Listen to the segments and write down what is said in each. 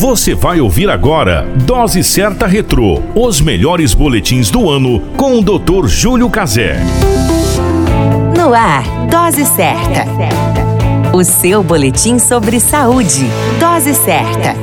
Você vai ouvir agora Dose Certa Retrô, os melhores boletins do ano com o Dr. Júlio Cazé. No ar, Dose Certa. O seu boletim sobre saúde. Dose Certa.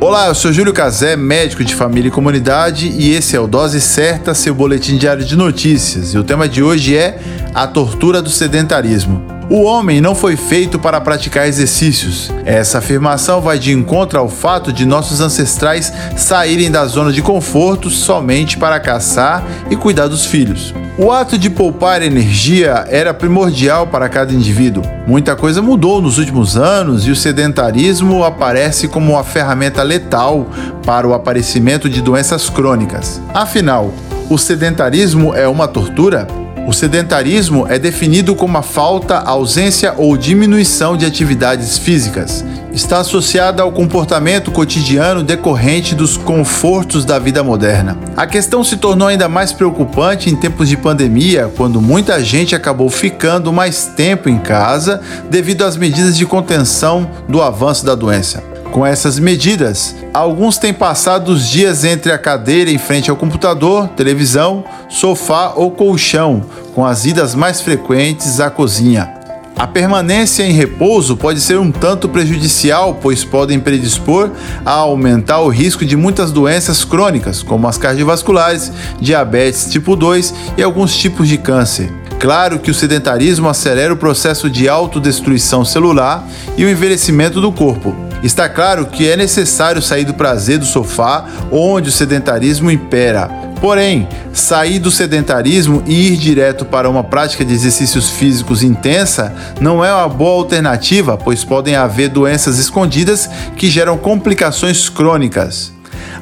Olá, eu sou Júlio Cazé, médico de família e comunidade, e esse é o Dose Certa, seu boletim diário de notícias. E o tema de hoje é a tortura do sedentarismo. O homem não foi feito para praticar exercícios. Essa afirmação vai de encontro ao fato de nossos ancestrais saírem da zona de conforto somente para caçar e cuidar dos filhos. O ato de poupar energia era primordial para cada indivíduo. Muita coisa mudou nos últimos anos e o sedentarismo aparece como uma ferramenta letal para o aparecimento de doenças crônicas. Afinal, o sedentarismo é uma tortura? O sedentarismo é definido como a falta, ausência ou diminuição de atividades físicas. Está associada ao comportamento cotidiano decorrente dos confortos da vida moderna. A questão se tornou ainda mais preocupante em tempos de pandemia, quando muita gente acabou ficando mais tempo em casa devido às medidas de contenção do avanço da doença. Com essas medidas, alguns têm passado os dias entre a cadeira em frente ao computador, televisão, sofá ou colchão, com as idas mais frequentes à cozinha. A permanência em repouso pode ser um tanto prejudicial, pois podem predispor a aumentar o risco de muitas doenças crônicas, como as cardiovasculares, diabetes tipo 2 e alguns tipos de câncer. Claro que o sedentarismo acelera o processo de autodestruição celular e o envelhecimento do corpo. Está claro que é necessário sair do prazer do sofá, onde o sedentarismo impera. Porém, sair do sedentarismo e ir direto para uma prática de exercícios físicos intensa não é uma boa alternativa, pois podem haver doenças escondidas que geram complicações crônicas.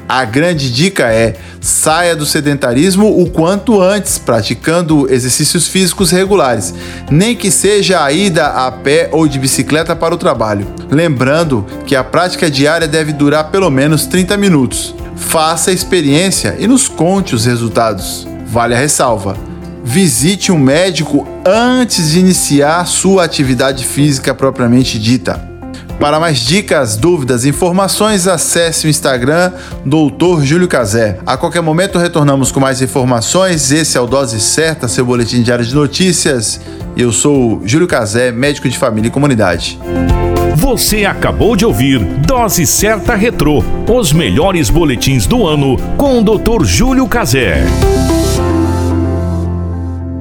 A grande dica é saia do sedentarismo o quanto antes, praticando exercícios físicos regulares, nem que seja a ida a pé ou de bicicleta para o trabalho. Lembrando que a prática diária deve durar pelo menos 30 minutos. Faça a experiência e nos conte os resultados. Vale a ressalva. Visite um médico antes de iniciar sua atividade física propriamente dita. Para mais dicas, dúvidas informações, acesse o Instagram Doutor Júlio Cazé. A qualquer momento retornamos com mais informações. Esse é o Dose Certa, seu boletim diário de notícias. Eu sou Júlio Cazé, médico de família e comunidade. Você acabou de ouvir Dose Certa Retrô, os melhores boletins do ano com o Dr. Júlio Cazé.